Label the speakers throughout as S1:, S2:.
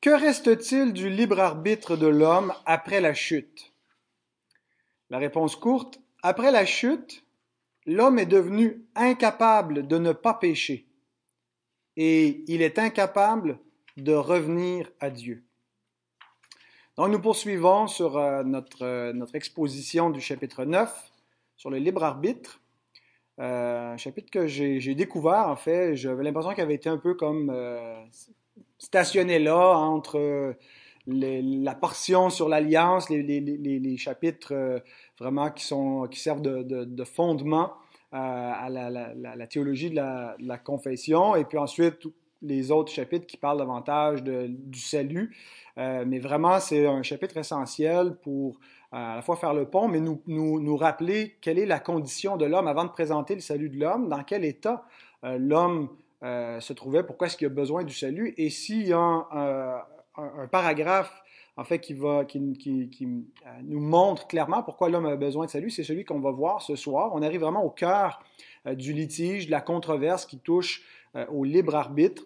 S1: Que reste-t-il du libre arbitre de l'homme après la chute? La réponse courte, après la chute, l'homme est devenu incapable de ne pas pécher et il est incapable de revenir à Dieu. Donc nous poursuivons sur euh, notre, euh, notre exposition du chapitre 9 sur le libre arbitre. Euh, un chapitre que j'ai découvert, en fait, j'avais l'impression qu'il avait été un peu comme stationné là entre la portion sur l'alliance, les, chapitres vraiment qui, sont, qui servent de, fondement à la, théologie de la, confession, et puis ensuite les autres chapitres qui parlent davantage du salut. Euh, mais vraiment, c'est un chapitre essentiel pour euh, à la fois faire le pont, mais nous, nous, rappeler quelle est la condition de l'homme avant de présenter le salut de l'homme, dans quel état euh, l'homme se trouvait, pourquoi est-ce qu'il a besoin du salut, et s'il y a un, un, paragraphe en fait, qui, va, qui, qui, qui nous montre clairement pourquoi l'homme a besoin de salut, c'est celui qu'on va voir ce soir. On arrive vraiment au cœur du litige, de la controverse qui touche au libre arbitre.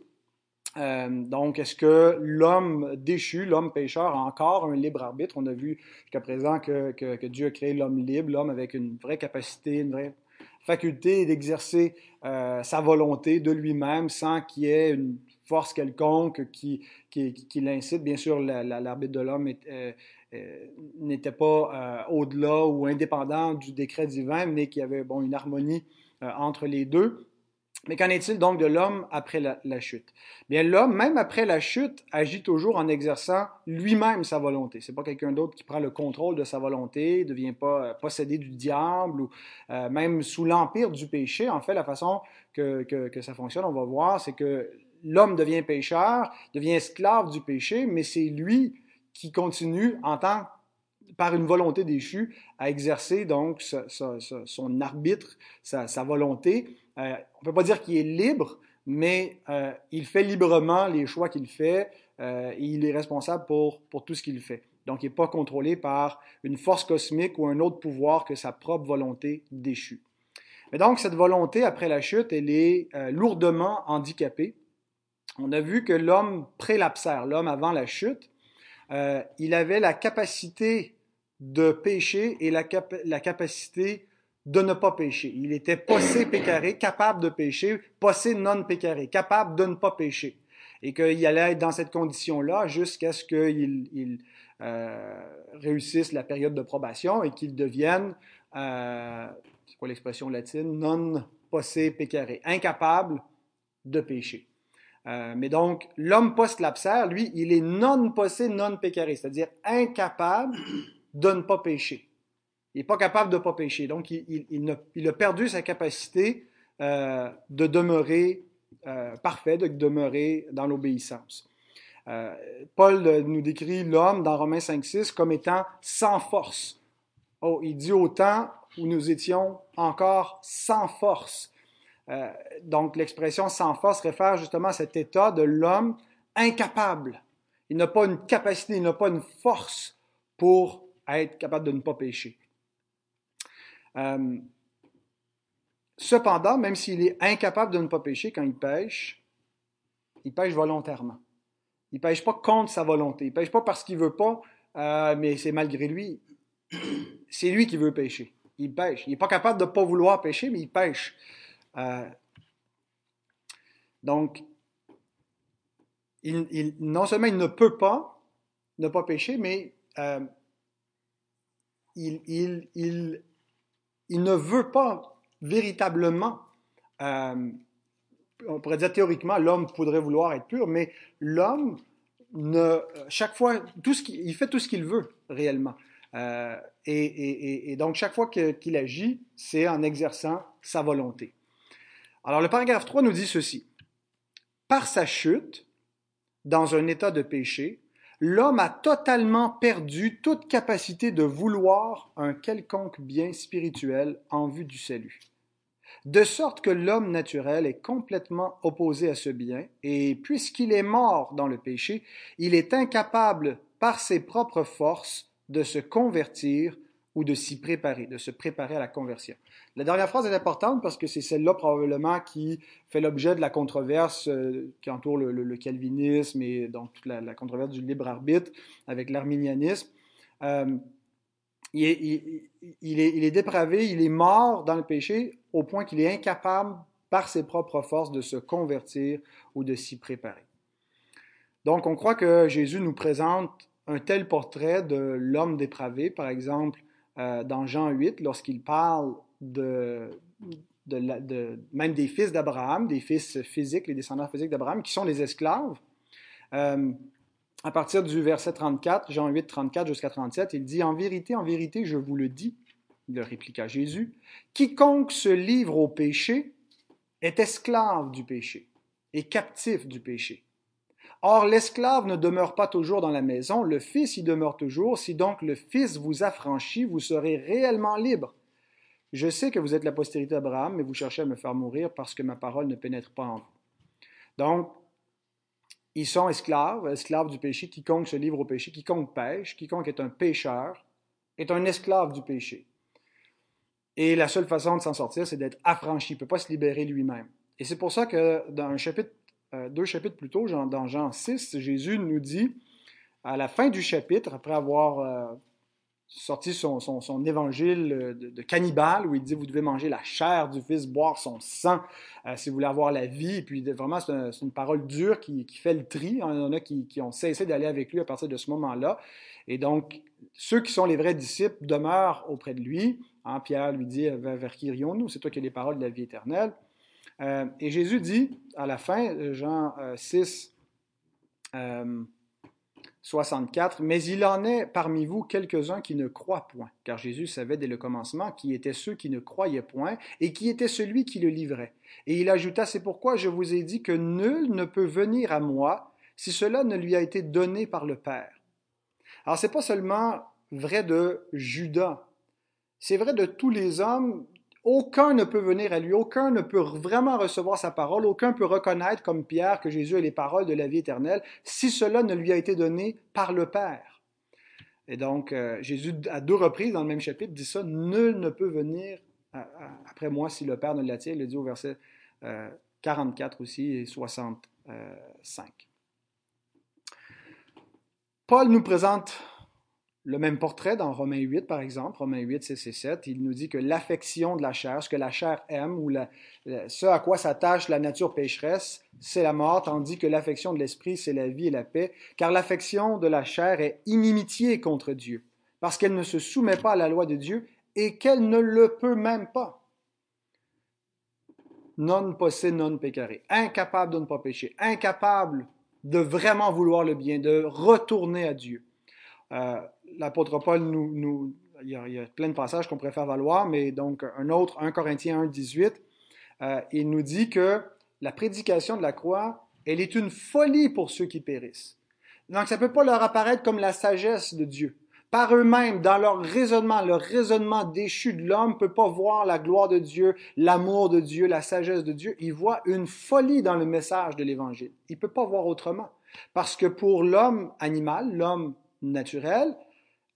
S1: Euh, donc, est-ce que l'homme déchu, l'homme pécheur, a encore un libre arbitre? On a vu jusqu'à présent que, que, Dieu a créé l'homme libre, l'homme avec une vraie capacité, une vraie faculté d'exercer euh, sa volonté de lui-même sans qu'il y ait une force quelconque qui, qui, l'incite. Bien sûr, l'arbitre de l'homme euh, n'était pas au-delà ou indépendant du décret divin, mais qu'il y avait bon, une harmonie entre les deux. Mais qu'en est-il donc de l'homme après la, chute? Bien, l'homme, même après la chute, agit toujours en exerçant lui-même sa volonté. C'est pas quelqu'un d'autre qui prend le contrôle de sa volonté, ne devient pas euh, possédé du diable ou euh, même sous l'empire du péché. En fait, la façon que, que, ça fonctionne, on va voir, c'est que l'homme devient pécheur, devient esclave du péché, mais c'est lui qui continue en tant par une volonté déchue à exercer donc son arbitre, sa, volonté euh, on ne peut pas dire qu'il est libre, mais euh, il fait librement les choix qu'il fait euh, et il est responsable pour, pour tout ce qu'il fait. Donc, il n'est pas contrôlé par une force cosmique ou un autre pouvoir que sa propre volonté déchue. Mais donc, cette volonté, après la chute, elle est lourdement handicapée. On a vu que l'homme prélapsaire, l'homme avant la chute, il avait la capacité de pécher et la, capacité de ne pas pécher. Il était possé pécaré, capable de pécher, possé non pécaré, capable de ne pas pécher. Et qu'il allait être dans cette condition-là jusqu'à ce qu'il il, euh, réussisse la période de probation et qu'il devienne, euh, c'est quoi l'expression latine, non possé pécaré, incapable de pécher. Euh, mais donc, l'homme post-lapsaire, lui, il est non possé non pécaré, c'est-à-dire incapable de ne pas pécher. Il n'est pas capable de ne pas pécher. Donc, il, a perdu sa capacité euh, de demeurer euh, parfait, de demeurer dans l'obéissance. Paul nous décrit l'homme dans Romains 5.6 comme étant sans force. Oh, il dit au temps où nous étions encore sans force. Donc l'expression sans force réfère justement à cet état de l'homme incapable. Il n'a pas une capacité, il n'a pas une force pour être capable de ne pas pécher. Euh, cependant, même s'il est incapable de ne pas pécher quand il pêche, il pêche volontairement. Il pêche pas contre sa volonté. Il pêche pas parce qu'il veut pas, euh, mais c'est malgré lui. C'est lui qui veut pêcher. Il pêche. Il n'est pas capable de ne pas vouloir pêcher, mais il pêche. Euh, donc, non seulement il ne peut pas ne pas pêcher, mais il, il, ne veut pas véritablement, euh, on pourrait dire théoriquement, l'homme pourrait vouloir être pur, mais l'homme, ne, chaque fois, il, fait tout ce qu'il veut réellement. Euh, et, donc, chaque fois qu'il agit, c'est en exerçant sa volonté. Alors, le paragraphe 3 nous dit ceci. Par sa chute, dans un état de péché, l'homme a totalement perdu toute capacité de vouloir un quelconque bien spirituel en vue du salut. De sorte que l'homme naturel est complètement opposé à ce bien, et puisqu'il est mort dans le péché, il est incapable par ses propres forces de se convertir ou de s'y préparer, de se préparer à la conversion. La dernière phrase est importante parce que c'est celle-là probablement qui fait l'objet de la controverse euh, qui entoure le, calvinisme et donc toute la, controverse du libre arbitre avec l'arminianisme. Euh, il, est, dépravé, il est mort dans le péché au point qu'il est incapable par ses propres forces de se convertir ou de s'y préparer. Donc on croit que Jésus nous présente un tel portrait de l'homme dépravé, par exemple, euh, dans Jean 8, lorsqu'il parle de, même des fils d'Abraham, des fils physiques, les descendants physiques d'Abraham, qui sont les esclaves. Euh, à partir du verset 34, Jean 8, 34 jusqu'à 37, il dit En vérité, en vérité, je vous le dis, le répliqua Jésus, quiconque se livre au péché est esclave du péché et captif du péché. Or, l'esclave ne demeure pas toujours dans la maison, le Fils y demeure toujours. Si donc le Fils vous affranchit, vous serez réellement libre. Je sais que vous êtes la postérité d'Abraham, mais vous cherchez à me faire mourir parce que ma parole ne pénètre pas en vous. Donc, ils sont esclaves, esclaves du péché. Quiconque se livre au péché, quiconque pêche, quiconque est un pécheur, est un esclave du péché. Et la seule façon de s'en sortir, c'est d'être affranchi. Il ne peut pas se libérer lui-même. Et c'est pour ça que dans un chapitre euh, deux chapitres plus tôt, dans Jean 6, Jésus nous dit, à la fin du chapitre, après avoir euh, sorti son, évangile de, cannibale, où il dit, vous devez manger la chair du Fils, boire son sang, euh, si vous voulez avoir la vie. Et puis vraiment, c'est une parole dure qui, fait le tri. Il y en a qui, ont cessé d'aller avec lui à partir de ce moment-là. Et donc, ceux qui sont les vrais disciples demeurent auprès de lui. Hein, Pierre lui dit, vers qui irions-nous? C'est toi qui as les paroles de la vie éternelle. Euh, et Jésus dit à la fin, euh, Jean 6, euh, 64, Mais il en est parmi vous quelques-uns qui ne croient point, car Jésus savait dès le commencement qui étaient ceux qui ne croyaient point et qui était celui qui le livrait. Et il ajouta, C'est pourquoi je vous ai dit que nul ne peut venir à moi si cela ne lui a été donné par le Père. Alors, ce n'est pas seulement vrai de Judas, c'est vrai de tous les hommes aucun ne peut venir à lui, aucun ne peut vraiment recevoir sa parole, aucun peut reconnaître comme Pierre que Jésus est les paroles de la vie éternelle si cela ne lui a été donné par le Père. Et donc, euh, Jésus, à deux reprises dans le même chapitre, dit ça, nul ne peut venir après moi si le Père ne l'attire. Il le dit au verset 44 euh, aussi et 65. Paul nous présente le même portrait dans Romains 8, par exemple, Romains 8, 6 et 7, il nous dit que l'affection de la chair, ce que la chair aime, ou ce à quoi s'attache la nature pécheresse, c'est la mort, tandis que l'affection de l'esprit, c'est la vie et la paix, car l'affection de la chair est inimitié contre Dieu, parce qu'elle ne se soumet pas à la loi de Dieu et qu'elle ne le peut même pas. Non posse non peccare, incapable de ne pas pécher, incapable de vraiment vouloir le bien, de retourner à Dieu. Euh, l'apôtre Paul nous, il, y a, plein de passages qu'on préfère valoir, mais donc un autre, 1 Corinthiens 1, 18, euh, il nous dit que la prédication de la croix, elle est une folie pour ceux qui périssent. Donc ça peut pas leur apparaître comme la sagesse de Dieu. Par eux-mêmes, dans leur raisonnement, leur raisonnement déchu de l'homme ne peut pas voir la gloire de Dieu, l'amour de Dieu, la sagesse de Dieu. Il voit une folie dans le message de l'Évangile. Il ne peut pas voir autrement. Parce que pour l'homme animal, l'homme naturel,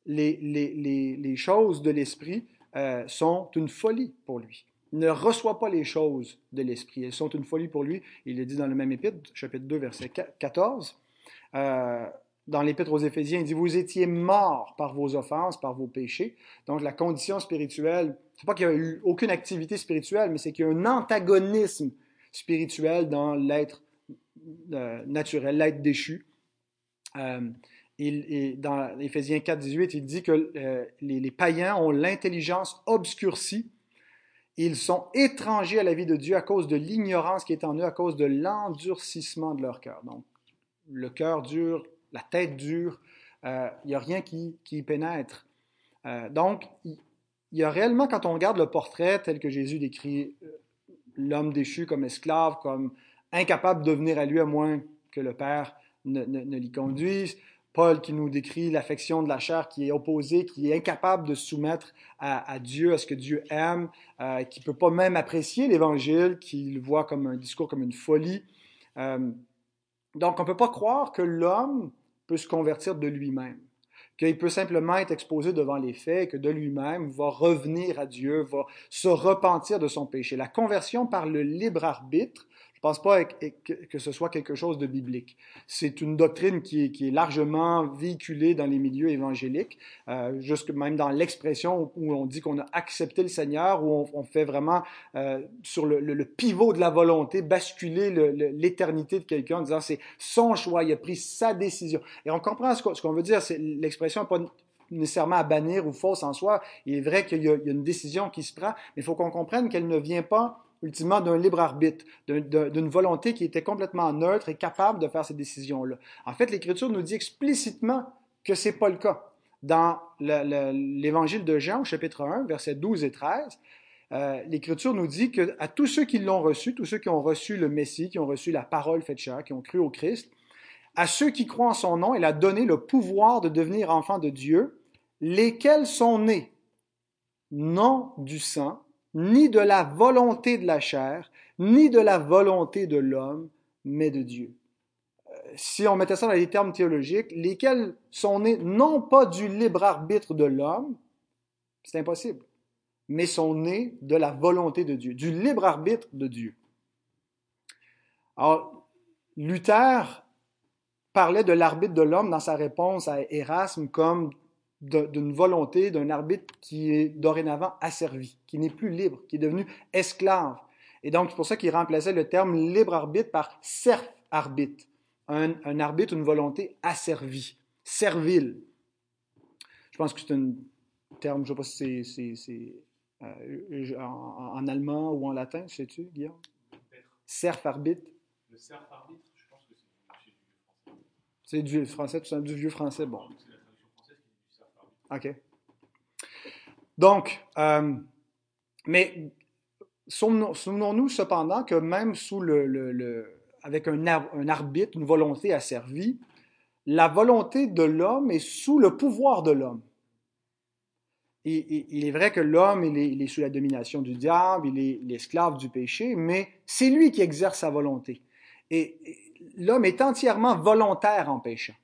S1: les, choses de l'esprit euh, sont une folie pour lui. Il ne reçoit pas les choses de l'esprit. Elles sont une folie pour lui. Il le dit dans le même épître, chapitre 2, verset 14. Euh, dans l'épître aux Éphésiens, il dit Vous étiez morts par vos offenses, par vos péchés. Donc la condition spirituelle, c'est pas qu'il n'y a eu aucune activité spirituelle, mais c'est qu'il y a un antagonisme spirituel dans l'être euh, naturel, l'être déchu il, dans Éphésiens 4, 18, il dit que euh, les, païens ont l'intelligence obscurcie. Ils sont étrangers à la vie de Dieu à cause de l'ignorance qui est en eux, à cause de l'endurcissement de leur cœur. Donc, le cœur dur, la tête dure, euh, il n'y a rien qui, qui pénètre. Euh, donc, il, y a réellement, quand on regarde le portrait tel que Jésus décrit l'homme déchu comme esclave, comme incapable de venir à lui à moins que le Père ne, ne l'y conduise, Paul qui nous décrit l'affection de la chair qui est opposée, qui est incapable de se soumettre à, Dieu, à ce que Dieu aime, euh, qui ne peut pas même apprécier l'Évangile, qui le voit comme un discours, comme une folie. Euh, donc on ne peut pas croire que l'homme peut se convertir de lui-même, qu'il peut simplement être exposé devant les faits que de lui-même va revenir à Dieu, va se repentir de son péché. La conversion par le libre arbitre, je ne pense pas que ce soit quelque chose de biblique. C'est une doctrine qui est, largement véhiculée dans les milieux évangéliques, euh, jusque même dans l'expression où on dit qu'on a accepté le Seigneur, où on, fait vraiment euh, sur le, pivot de la volonté basculer l'éternité de quelqu'un en disant c'est son choix, il a pris sa décision. Et on comprend ce qu'on veut dire. L'expression n'est pas nécessairement à bannir ou fausse en soi. Il est vrai qu'il y, a une décision qui se prend, mais il faut qu'on comprenne qu'elle ne vient pas ultimement d'un libre arbitre, d'une volonté qui était complètement neutre et capable de faire ces décisions-là. En fait, l'Écriture nous dit explicitement que ce n'est pas le cas. Dans l'Évangile de Jean, chapitre 1, versets 12 et 13, euh, l'Écriture nous dit que à tous ceux qui l'ont reçu, tous ceux qui ont reçu le Messie, qui ont reçu la parole faite chair, qui ont cru au Christ, à ceux qui croient en son nom, il a donné le pouvoir de devenir enfants de Dieu, lesquels sont nés? Non du sang, ni de la volonté de la chair, ni de la volonté de l'homme, mais de Dieu. Euh, si on mettait ça dans les termes théologiques, lesquels sont nés non pas du libre arbitre de l'homme, c'est impossible, mais sont nés de la volonté de Dieu, du libre arbitre de Dieu. Alors, Luther parlait de l'arbitre de l'homme dans sa réponse à Erasme comme d'une volonté, d'un arbitre qui est dorénavant asservi, qui n'est plus libre, qui est devenu esclave. Et donc, c'est pour ça qu'il remplaçait le terme libre arbitre par serf arbitre, un, un, arbitre, une volonté asservie, servile. Je pense que c'est un terme, je ne sais pas si c'est euh, en, en, allemand ou en latin, sais-tu, Guillaume? Serf arbitre.
S2: Le serf arbitre, je pense que c'est du français.
S1: C'est du français, tout ça, du vieux français, bon. OK. Donc, euh, mais souvenons-nous cependant que même sous le, avec un, arbitre, une volonté asservie, la volonté de l'homme est sous le pouvoir de l'homme. Il est vrai que l'homme, il, il, est sous la domination du diable, il est l'esclave du péché, mais c'est lui qui exerce sa volonté. Et l'homme est entièrement volontaire en péchant.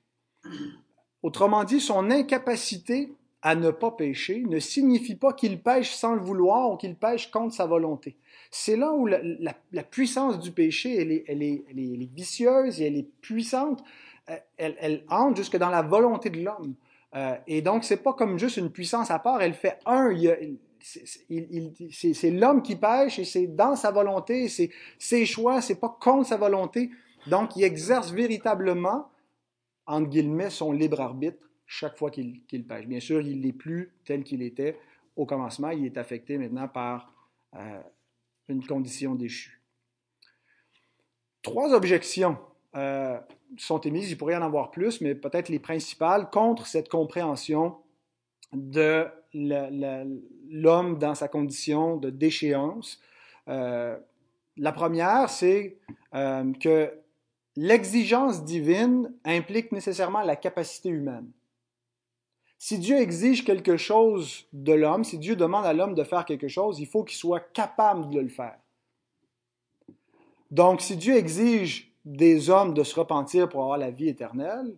S1: Autrement dit, son incapacité à ne pas pécher ne signifie pas qu'il pêche sans le vouloir ou qu'il pêche contre sa volonté. C'est là où la, puissance du péché, elle est, elle, est, elle, est, vicieuse et elle est puissante. Euh, elle, elle entre jusque dans la volonté de l'homme. Euh, et donc, c'est pas comme juste une puissance à part, elle fait un. C'est l'homme qui pêche et c'est dans sa volonté, c'est ses choix, c'est pas contre sa volonté. Donc, il exerce véritablement entre guillemets, son libre arbitre chaque fois qu'il qu pêche. Bien sûr, il n'est plus tel qu'il était au commencement, il est affecté maintenant par euh, une condition déchue. Trois objections euh, sont émises, il pourrait y en avoir plus, mais peut-être les principales contre cette compréhension de l'homme dans sa condition de déchéance. Euh, la première, c'est que l'exigence divine implique nécessairement la capacité humaine. Si Dieu exige quelque chose de l'homme, si Dieu demande à l'homme de faire quelque chose, il faut qu'il soit capable de le faire. Donc, si Dieu exige des hommes de se repentir pour avoir la vie éternelle,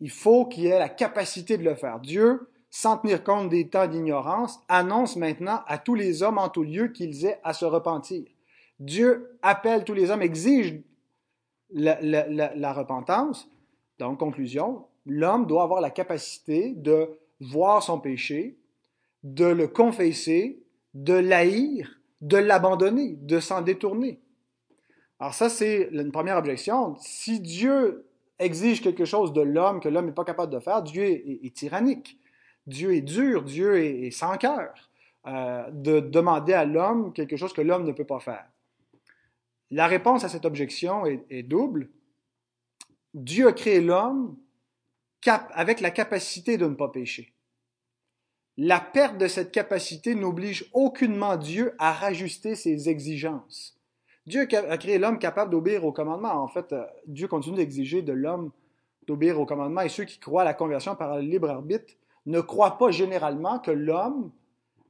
S1: il faut qu'il ait la capacité de le faire. Dieu, sans tenir compte des temps d'ignorance, annonce maintenant à tous les hommes en tout lieu qu'ils aient à se repentir. Dieu appelle tous les hommes, exige la, repentance. Donc, conclusion, l'homme doit avoir la capacité de voir son péché, de le confesser, de l'haïr, de l'abandonner, de s'en détourner. Alors ça, c'est une première objection. Si Dieu exige quelque chose de l'homme que l'homme n'est pas capable de faire, Dieu est, tyrannique. Dieu est dur, Dieu est, est sans cœur euh, de demander à l'homme quelque chose que l'homme ne peut pas faire. La réponse à cette objection est, double. Dieu a créé l'homme avec la capacité de ne pas pécher. La perte de cette capacité n'oblige aucunement Dieu à rajuster ses exigences. Dieu a créé l'homme capable d'obéir aux commandements. En fait, euh, Dieu continue d'exiger de l'homme d'obéir aux commandements et ceux qui croient à la conversion par le libre arbitre ne croient pas généralement que l'homme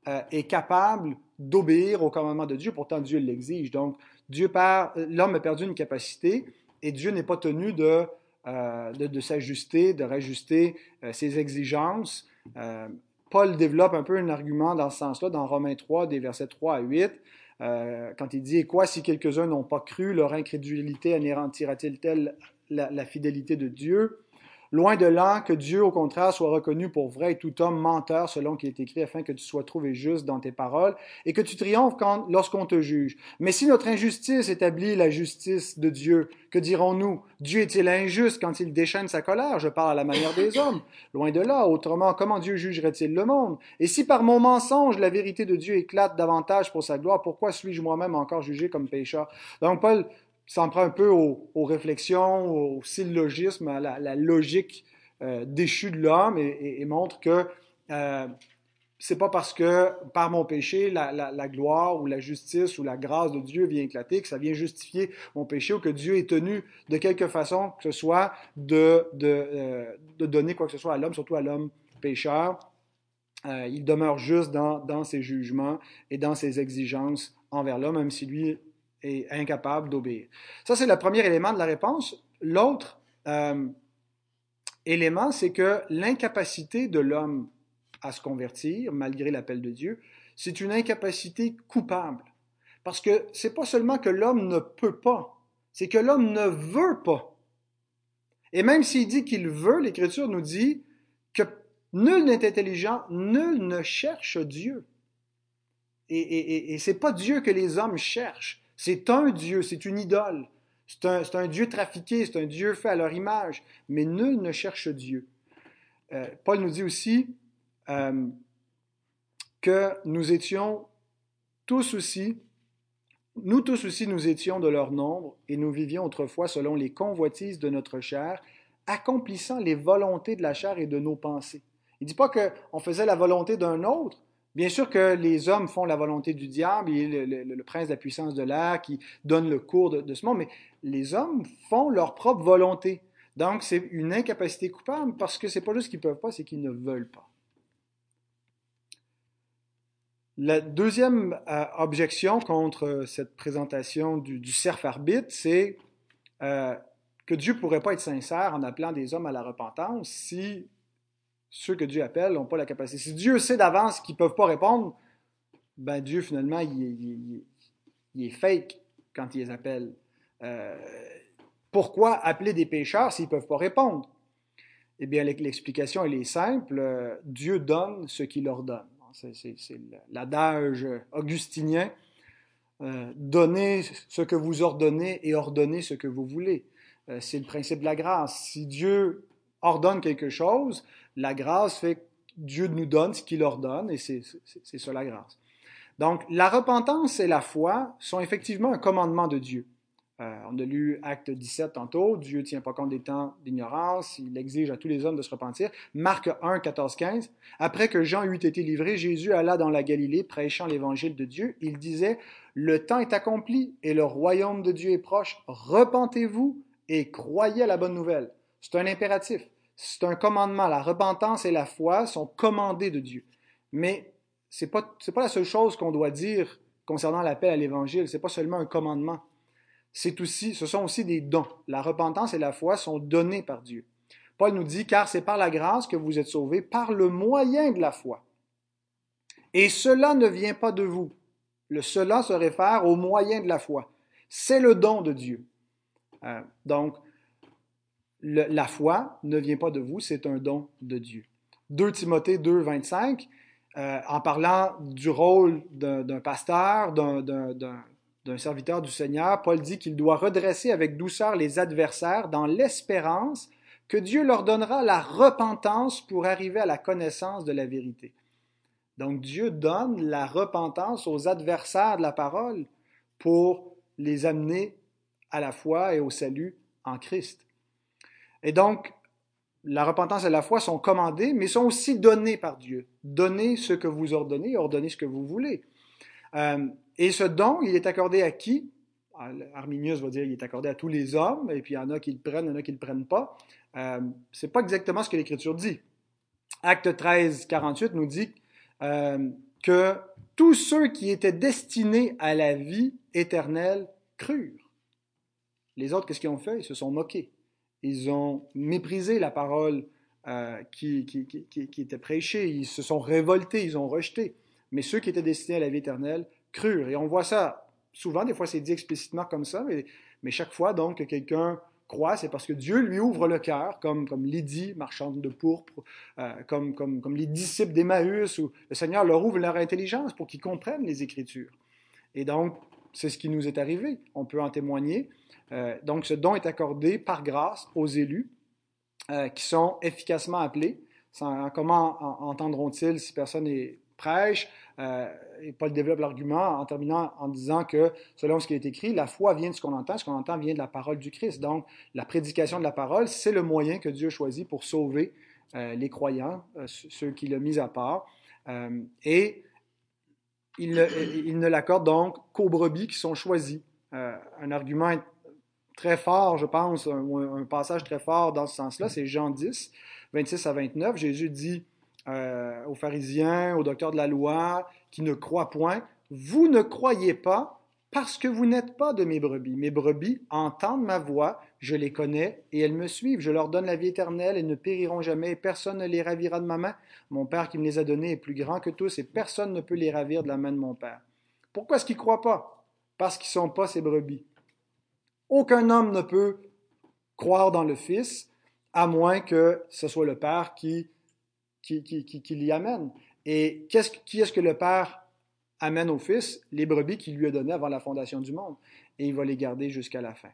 S1: euh, est capable d'obéir aux commandements de Dieu. Pourtant, Dieu l'exige. Donc, Dieu l'homme a perdu une capacité et Dieu n'est pas tenu de euh, de, s'ajuster, de rajuster euh, ses exigences. Euh, Paul développe un peu un argument dans ce sens-là dans Romains 3, des versets 3 à 8, euh, quand il dit Et quoi si quelques-uns n'ont pas cru, leur incrédulité anéantira-t-il-elle la, la fidélité de Dieu? Loin de là que Dieu, au contraire, soit reconnu pour vrai tout homme menteur selon qu'il est écrit, afin que tu sois trouvé juste dans tes paroles et que tu triomphes lorsqu'on te juge. Mais si notre injustice établit la justice de Dieu, que dirons-nous? Dieu est-il injuste quand il déchaîne sa colère? Je parle à la manière des hommes. Loin de là, autrement, comment Dieu jugerait-il le monde? Et si par mon mensonge la vérité de Dieu éclate davantage pour sa gloire, pourquoi suis-je moi-même encore jugé comme pécheur? Donc Paul s'en prend un peu aux, réflexions, au syllogisme, à la, logique euh, déchue de l'homme et, montre que euh, c'est pas parce que par mon péché la, gloire ou la justice ou la grâce de Dieu vient éclater que ça vient justifier mon péché ou que Dieu est tenu de quelque façon que ce soit de, de, euh, de donner quoi que ce soit à l'homme, surtout à l'homme pécheur. Euh, il demeure juste dans, dans ses jugements et dans ses exigences envers l'homme, même si lui est incapable d'obéir. Ça, c'est le premier élément de la réponse. L'autre euh, élément, c'est que l'incapacité de l'homme à se convertir, malgré l'appel de Dieu, c'est une incapacité coupable. Parce que c'est pas seulement que l'homme ne peut pas, c'est que l'homme ne veut pas. Et même s'il dit qu'il veut, l'Écriture nous dit que nul n'est intelligent, nul ne cherche Dieu. Et, et, et, et pas Dieu que les hommes cherchent. C'est un Dieu, c'est une idole. C'est un, Dieu trafiqué, c'est un Dieu fait à leur image, mais nul ne cherche Dieu. Euh, Paul nous dit aussi euh, que nous étions tous aussi, nous tous aussi nous étions de leur nombre et nous vivions autrefois selon les convoitises de notre chair, accomplissant les volontés de la chair et de nos pensées. Il ne dit pas qu'on faisait la volonté d'un autre, Bien sûr que les hommes font la volonté du diable, il est le, prince de la puissance de l'air qui donne le cours de, ce monde, mais les hommes font leur propre volonté. Donc, c'est une incapacité coupable parce que c'est pas juste qu'ils peuvent pas, c'est qu'ils ne veulent pas. La deuxième euh, objection contre cette présentation du, du cerf arbitre, c'est euh, que Dieu pourrait pas être sincère en appelant des hommes à la repentance si ceux que Dieu appelle n'ont pas la capacité. Si Dieu sait d'avance qu'ils ne peuvent pas répondre, ben Dieu, finalement, il est, fake quand il les appelle. Euh, pourquoi appeler des pécheurs s'ils ne peuvent pas répondre? Eh bien, l'explication, elle est simple. Dieu donne ce qu'il ordonne. C'est l'adage augustinien. Euh, donnez ce que vous ordonnez et ordonnez ce que vous voulez. Euh, c'est le principe de la grâce. Si Dieu ordonne quelque chose, la grâce fait que Dieu nous donne ce qu'il ordonne et c'est ça la grâce. Donc, la repentance et la foi sont effectivement un commandement de Dieu. Euh, on a lu Acte 17 tantôt, Dieu ne tient pas compte des temps d'ignorance, il exige à tous les hommes de se repentir. Marc 1, 14, 15. Après que Jean eut été livré, Jésus alla dans la Galilée prêchant l'évangile de Dieu. Il disait, Le temps est accompli et le royaume de Dieu est proche. Repentez-vous et croyez à la bonne nouvelle. C'est un impératif. C'est un commandement. La repentance et la foi sont commandées de Dieu. Mais ce n'est pas, la seule chose qu'on doit dire concernant l'appel à l'Évangile. Ce n'est pas seulement un commandement. Aussi, ce sont aussi des dons. La repentance et la foi sont données par Dieu. Paul nous dit, car c'est par la grâce que vous êtes sauvés, par le moyen de la foi. Et cela ne vient pas de vous. Le cela se réfère au moyen de la foi. C'est le don de Dieu. Euh, donc, la foi ne vient pas de vous, c'est un don de Dieu. 2 Timothée 2, 25, euh, en parlant du rôle d'un pasteur, d'un serviteur du Seigneur, Paul dit qu'il doit redresser avec douceur les adversaires dans l'espérance que Dieu leur donnera la repentance pour arriver à la connaissance de la vérité. Donc Dieu donne la repentance aux adversaires de la parole pour les amener à la foi et au salut en Christ. Et donc, la repentance et la foi sont commandées, mais sont aussi données par Dieu. Donnez ce que vous ordonnez, ordonnez ce que vous voulez. Euh, et ce don, il est accordé à qui? Arminius va dire qu'il est accordé à tous les hommes, et puis il y en a qui le prennent, il y en a qui ne le prennent pas. Euh, c'est pas exactement ce que l'Écriture dit. Acte 13, 48 nous dit euh, que tous ceux qui étaient destinés à la vie éternelle crurent. Les autres, qu'est-ce qu'ils ont fait? Ils se sont moqués. Ils ont méprisé la parole euh, qui, était prêchée. Ils se sont révoltés, ils ont rejeté. Mais ceux qui étaient destinés à la vie éternelle crurent. Et on voit ça souvent, des fois c'est dit explicitement comme ça, mais, mais chaque fois donc que quelqu'un croit, c'est parce que Dieu lui ouvre le cœur, comme, comme Lydie, marchande de pourpre, euh, comme, comme, comme les disciples d'Emmaüs, où le Seigneur leur ouvre leur intelligence pour qu'ils comprennent les Écritures. Et donc, c'est ce qui nous est arrivé. On peut en témoigner. Euh, donc, ce don est accordé par grâce aux élus euh, qui sont efficacement appelés. comment entendront-ils si personne n'est prêche? Euh, et Paul développe l'argument en terminant en disant que, selon ce qui est écrit, la foi vient de ce qu'on entend, ce qu'on entend vient de la parole du Christ. Donc, la prédication de la parole, c'est le moyen que Dieu choisit pour sauver les croyants, ceux qu'il a mis à part. et il, ne l'accorde donc qu'aux brebis qui sont choisis. Euh, un argument très fort, je pense, un, passage très fort dans ce sens-là, c'est Jean 10, 26 à 29. Jésus dit euh, aux pharisiens, aux docteurs de la loi, qui ne croient point, vous ne croyez pas parce que vous n'êtes pas de mes brebis. Mes brebis entendent ma voix, je les connais et elles me suivent. Je leur donne la vie éternelle, elles ne périront jamais, et personne ne les ravira de ma main. Mon Père qui me les a donnés est plus grand que tous, et personne ne peut les ravir de la main de mon Père. Pourquoi est-ce qu'ils ne croient pas? Parce qu'ils ne sont pas ses brebis. Aucun homme ne peut croire dans le Fils, à moins que ce soit le Père qui, qui, qui, qui l'y amène. Et qui est-ce que le Père amène au Fils? Les brebis qu'il lui a données avant la fondation du monde, et il va les garder jusqu'à la fin.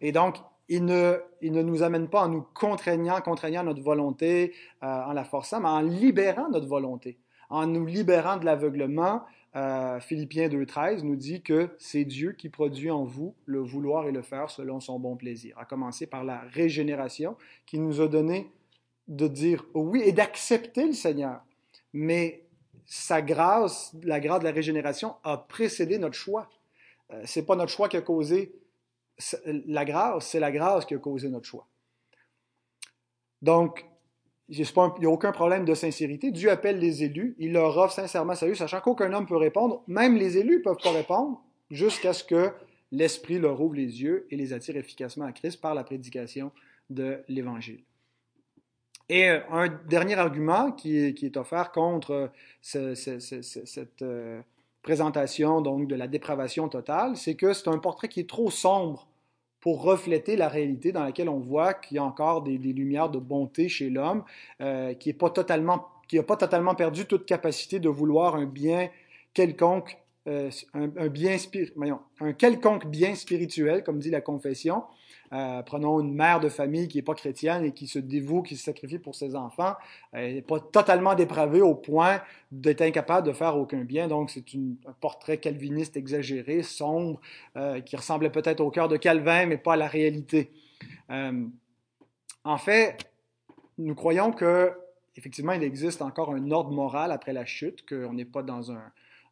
S1: Et donc, il ne, il ne nous amène pas en nous contraignant, contraignant notre volonté, euh, en la forçant, mais en libérant notre volonté, en nous libérant de l'aveuglement. Euh, Philippiens 2.13 nous dit que c'est Dieu qui produit en vous le vouloir et le faire selon son bon plaisir, à commencer par la régénération qui nous a donné de dire oui et d'accepter le Seigneur. Mais sa grâce, la grâce de la régénération, a précédé notre choix. Euh, c'est pas notre choix qui a causé la grâce, c'est la grâce qui a causé notre choix. Donc, il n'y a aucun problème de sincérité. Dieu appelle les élus, il leur offre sincèrement salut, sachant qu'aucun homme peut répondre. Même les élus ne peuvent pas répondre jusqu'à ce que l'Esprit leur ouvre les yeux et les attire efficacement à Christ par la prédication de l'Évangile. Et euh, un dernier argument qui est, offert contre cette euh, présentation donc de la dépravation totale, c'est que c'est un portrait qui est trop sombre pour refléter la réalité dans laquelle on voit qu'il y a encore des, lumières de bonté chez l'homme, euh, qui n'a pas, totalement, pas totalement perdu toute capacité de vouloir un bien quelconque, un, bien, un quelconque bien spirituel, comme dit la confession, euh, prenons une mère de famille qui n'est pas chrétienne et qui se dévoue, qui se sacrifie pour ses enfants. Elle n'est pas totalement dépravée au point d'être incapable de faire aucun bien. Donc, c'est un portrait calviniste exagéré, sombre, euh, qui ressemblait peut-être au cœur de Calvin, mais pas à la réalité. Euh, en fait, nous croyons que effectivement, il existe encore un ordre moral après la chute, qu'on n'est pas dans un,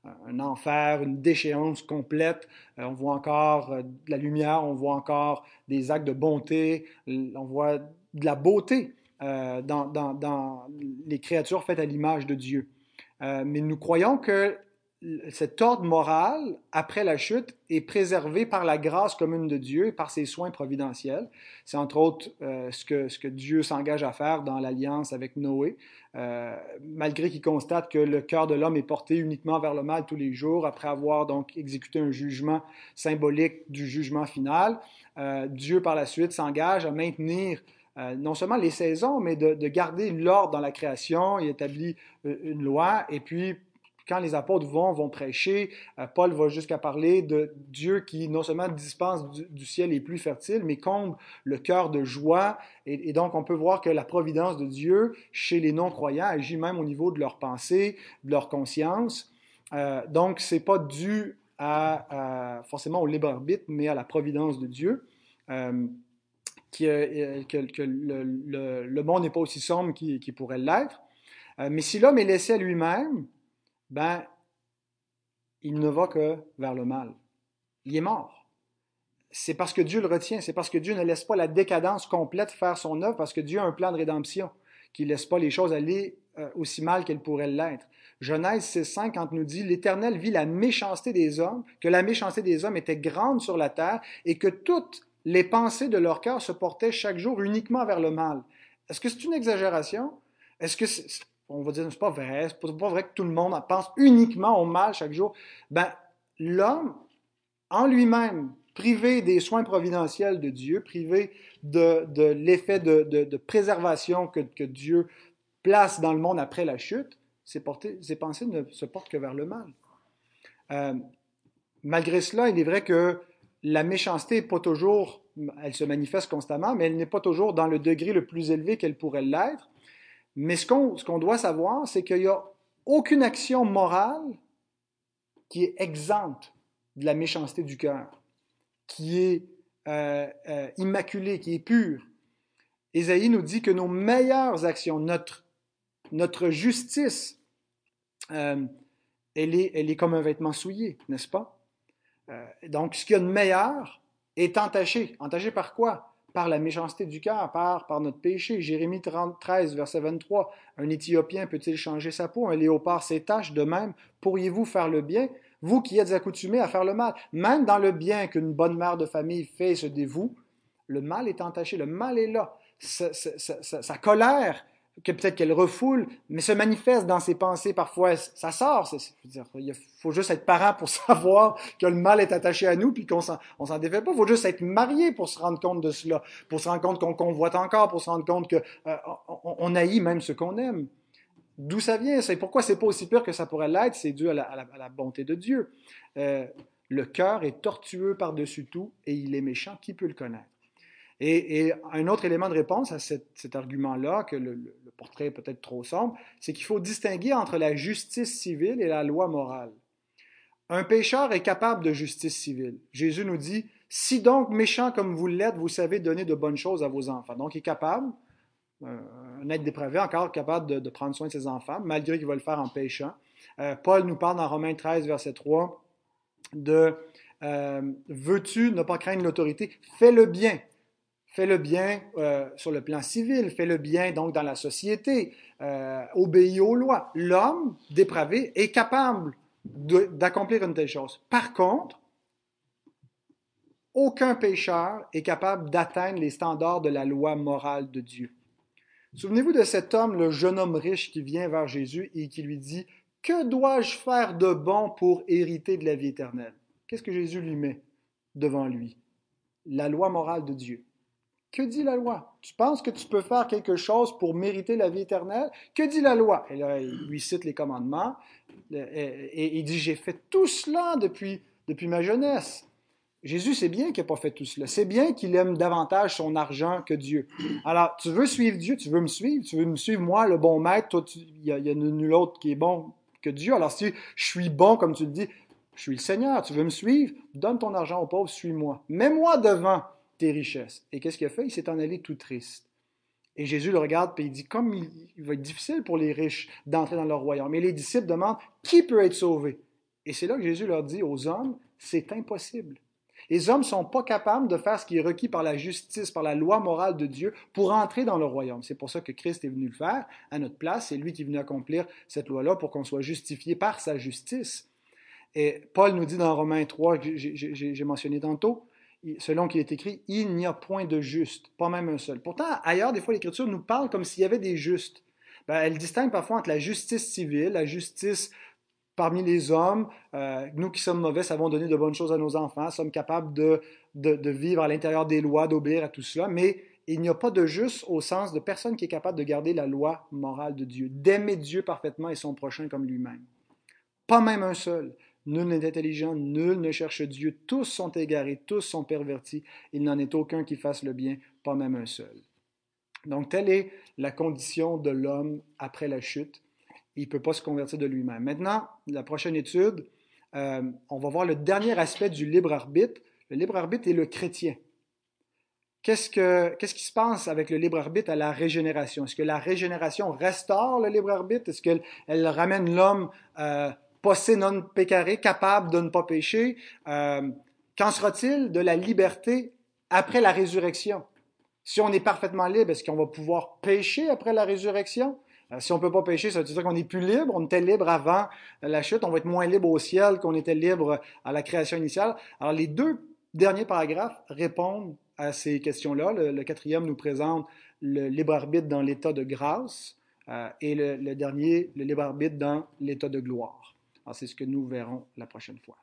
S1: un enfer, une déchéance complète. Euh, on voit encore euh, de la lumière, on voit encore des actes de bonté, on voit de la beauté euh, dans, les créatures faites à l'image de Dieu. mais nous croyons que cet ordre moral, après la chute, est préservé par la grâce commune de Dieu et par ses soins providentiels. C'est entre autres euh, ce, que, Dieu s'engage à faire dans l'alliance avec Noé, euh, malgré qu'il constate que le cœur de l'homme est porté uniquement vers le mal tous les jours, après avoir donc exécuté un jugement symbolique du jugement final. Euh, Dieu, par la suite, s'engage à maintenir non seulement les saisons, mais de, de garder l'ordre dans la création. Il établit une loi et puis quand les apôtres vont, vont prêcher, euh, Paul va jusqu'à parler de Dieu qui non seulement dispense du, ciel les plus fertiles, mais comble le cœur de joie. Et, donc, on peut voir que la providence de Dieu chez les non-croyants agit même au niveau de leur pensée, de leur conscience. Euh, donc, c'est pas dû à, forcément au libre arbitre, mais à la providence de Dieu. Euh, que, le, monde n'est pas aussi sombre qu'il pourrait l'être. mais si l'homme est laissé à lui-même, ben, il ne va que vers le mal. Il est mort. C'est parce que Dieu le retient, c'est parce que Dieu ne laisse pas la décadence complète faire son œuvre, parce que Dieu a un plan de rédemption, qui ne laisse pas les choses aller euh, aussi mal qu'elles pourraient l'être. Genèse 6.5, quand nous dit, l'Éternel vit la méchanceté des hommes, que la méchanceté des hommes était grande sur la terre, et que toute les pensées de leur cœur se portaient chaque jour uniquement vers le mal. Est-ce que c'est une exagération? Est-ce que c'est, on va dire, c'est pas vrai, c'est pas vrai que tout le monde pense uniquement au mal chaque jour? Ben, l'homme, en lui-même, privé des soins providentiels de Dieu, privé de, l'effet de, préservation que, Dieu place dans le monde après la chute, ses pensées ne se portent que vers le mal. Euh, malgré cela, il est vrai que la méchanceté n'est pas toujours, elle se manifeste constamment, mais elle n'est pas toujours dans le degré le plus élevé qu'elle pourrait l'être. Mais ce qu'on doit savoir, c'est qu'il n'y a aucune action morale qui est exempte de la méchanceté du cœur qui est euh, euh, immaculé, qui est pur. Ésaïe nous dit que nos meilleures actions, notre, notre justice, euh, elle, est, elle est comme un vêtement souillé, n'est-ce pas? Donc, ce qu'il y a de meilleur est entaché. Entaché par quoi? Par la méchanceté du cœur, par, par notre péché. Jérémie 13, verset 23. Un Éthiopien peut-il changer sa peau? Un léopard ses taches? De même, pourriez-vous faire le bien? Vous qui êtes accoutumés à faire le mal, même dans le bien qu'une bonne mère de famille fait se dévoue, le mal est entaché, le mal est là. Sa colère, que peut-être qu'elle refoule, mais se manifeste dans ses pensées parfois. Ça sort. Il faut juste être parent pour savoir que le mal est attaché à nous, puis qu'on s'en, on s'en défait pas. Il faut juste être marié pour se rendre compte de cela, pour se rendre compte qu'on convoite encore, pour se rendre compte qu'on euh, haït même ce qu'on aime. D'où ça vient? C'est pourquoi c'est pas aussi pire que ça pourrait l'être? C'est dû à la, bonté de Dieu. Euh, le cœur est tortueux par-dessus tout et il est méchant. Qui peut le connaître? Et, un autre élément de réponse à cet, cet argument-là, que le, le, portrait peut-être trop sombre, c'est qu'il faut distinguer entre la justice civile et la loi morale. Un pécheur est capable de justice civile. Jésus nous dit, si donc méchant comme vous l'êtes, vous savez donner de bonnes choses à vos enfants. Donc il est capable, un être dépravé encore capable de, de, prendre soin de ses enfants, malgré qu'il va le faire en péchant. Euh, Paul nous parle dans Romains 13, verset 3, de euh, Veux-tu ne pas craindre l'autorité? Fais le bien. Fais le bien euh, sur le plan civil, fais le bien dans la société, euh, obéis aux lois. L'homme dépravé est capable d'accomplir une telle chose. Par contre, aucun pécheur est capable d'atteindre les standards de la loi morale de Dieu. Souvenez-vous de cet homme, le jeune homme riche qui vient vers Jésus et qui lui dit, Que dois-je faire de bon pour hériter de la vie éternelle Qu'est-ce que Jésus lui met devant lui? La loi morale de Dieu. Que dit la loi? Tu penses que tu peux faire quelque chose pour mériter la vie éternelle? Que dit la loi? Et il lui cite les commandements et il dit, J'ai fait tout cela depuis, depuis ma jeunesse. Jésus sait bien qu'il n'a pas fait tout cela. C'est bien qu'il aime davantage son argent que Dieu. Alors, tu veux suivre Dieu, tu veux me suivre, tu veux me suivre moi, le bon maître, toi, il y, y a nul autre qui est bon que Dieu. Alors, si je suis bon, comme tu le dis, je suis le Seigneur, tu veux me suivre, donne ton argent aux pauvres, suis-moi. Mets-moi devant tes richesses. Et qu'est-ce qu'il a fait? Il s'est en allé tout triste. Et Jésus le regarde et il dit, comme il, va être difficile pour les riches d'entrer dans leur royaume. Et les disciples demandent, qui peut être sauvé? Et c'est là que Jésus leur dit aux hommes, c'est impossible. Les hommes ne sont pas capables de faire ce qui est requis par la justice, par la loi morale de Dieu pour entrer dans le royaume. C'est pour ça que Christ est venu le faire à notre place. C'est lui qui est venu accomplir cette loi-là pour qu'on soit justifié par sa justice. Et Paul nous dit dans Romains 3, que j'ai mentionné tantôt, selon qu'il est écrit, il n'y a point de juste, pas même un seul. Pourtant, ailleurs, des fois, l'Écriture nous parle comme s'il y avait des justes. Ben, elle distingue parfois entre la justice civile, la justice parmi les hommes, euh, nous qui sommes mauvais savons donner de bonnes choses à nos enfants, sommes capables de, de, de vivre à l'intérieur des lois, d'obéir à tout cela, mais il n'y a pas de juste au sens de personne qui est capable de garder la loi morale de Dieu, d'aimer Dieu parfaitement et son prochain comme lui-même. Pas même un seul. Nul n'est intelligent, nul ne cherche Dieu, tous sont égarés, tous sont pervertis, il n'en est aucun qui fasse le bien, pas même un seul. Donc telle est la condition de l'homme après la chute il ne peut pas se convertir de lui-même. Maintenant, la prochaine étude, euh, on va voir le dernier aspect du libre arbitre. Le libre arbitre est le chrétien. Qu'est-ce, que, qu'est-ce qui se passe avec le libre arbitre à la régénération? Est-ce que la régénération restaure le libre arbitre? Est-ce qu'elle elle ramène l'homme euh, possé non pécaré, capable de ne pas pécher? Euh, qu'en sera-t-il de la liberté après la résurrection? Si on est parfaitement libre, est-ce qu'on va pouvoir pécher après la résurrection? Euh, si on ne peut pas pécher, ça veut dire qu'on n'est plus libre. On était libre avant la chute. On va être moins libre au ciel qu'on était libre à la création initiale. Alors, les deux derniers paragraphes répondent à ces questions-là. Le, quatrième nous présente le libre arbitre dans l'état de grâce euh, et le, le dernier, le libre arbitre dans l'état de gloire. C'est ce que nous verrons la prochaine fois.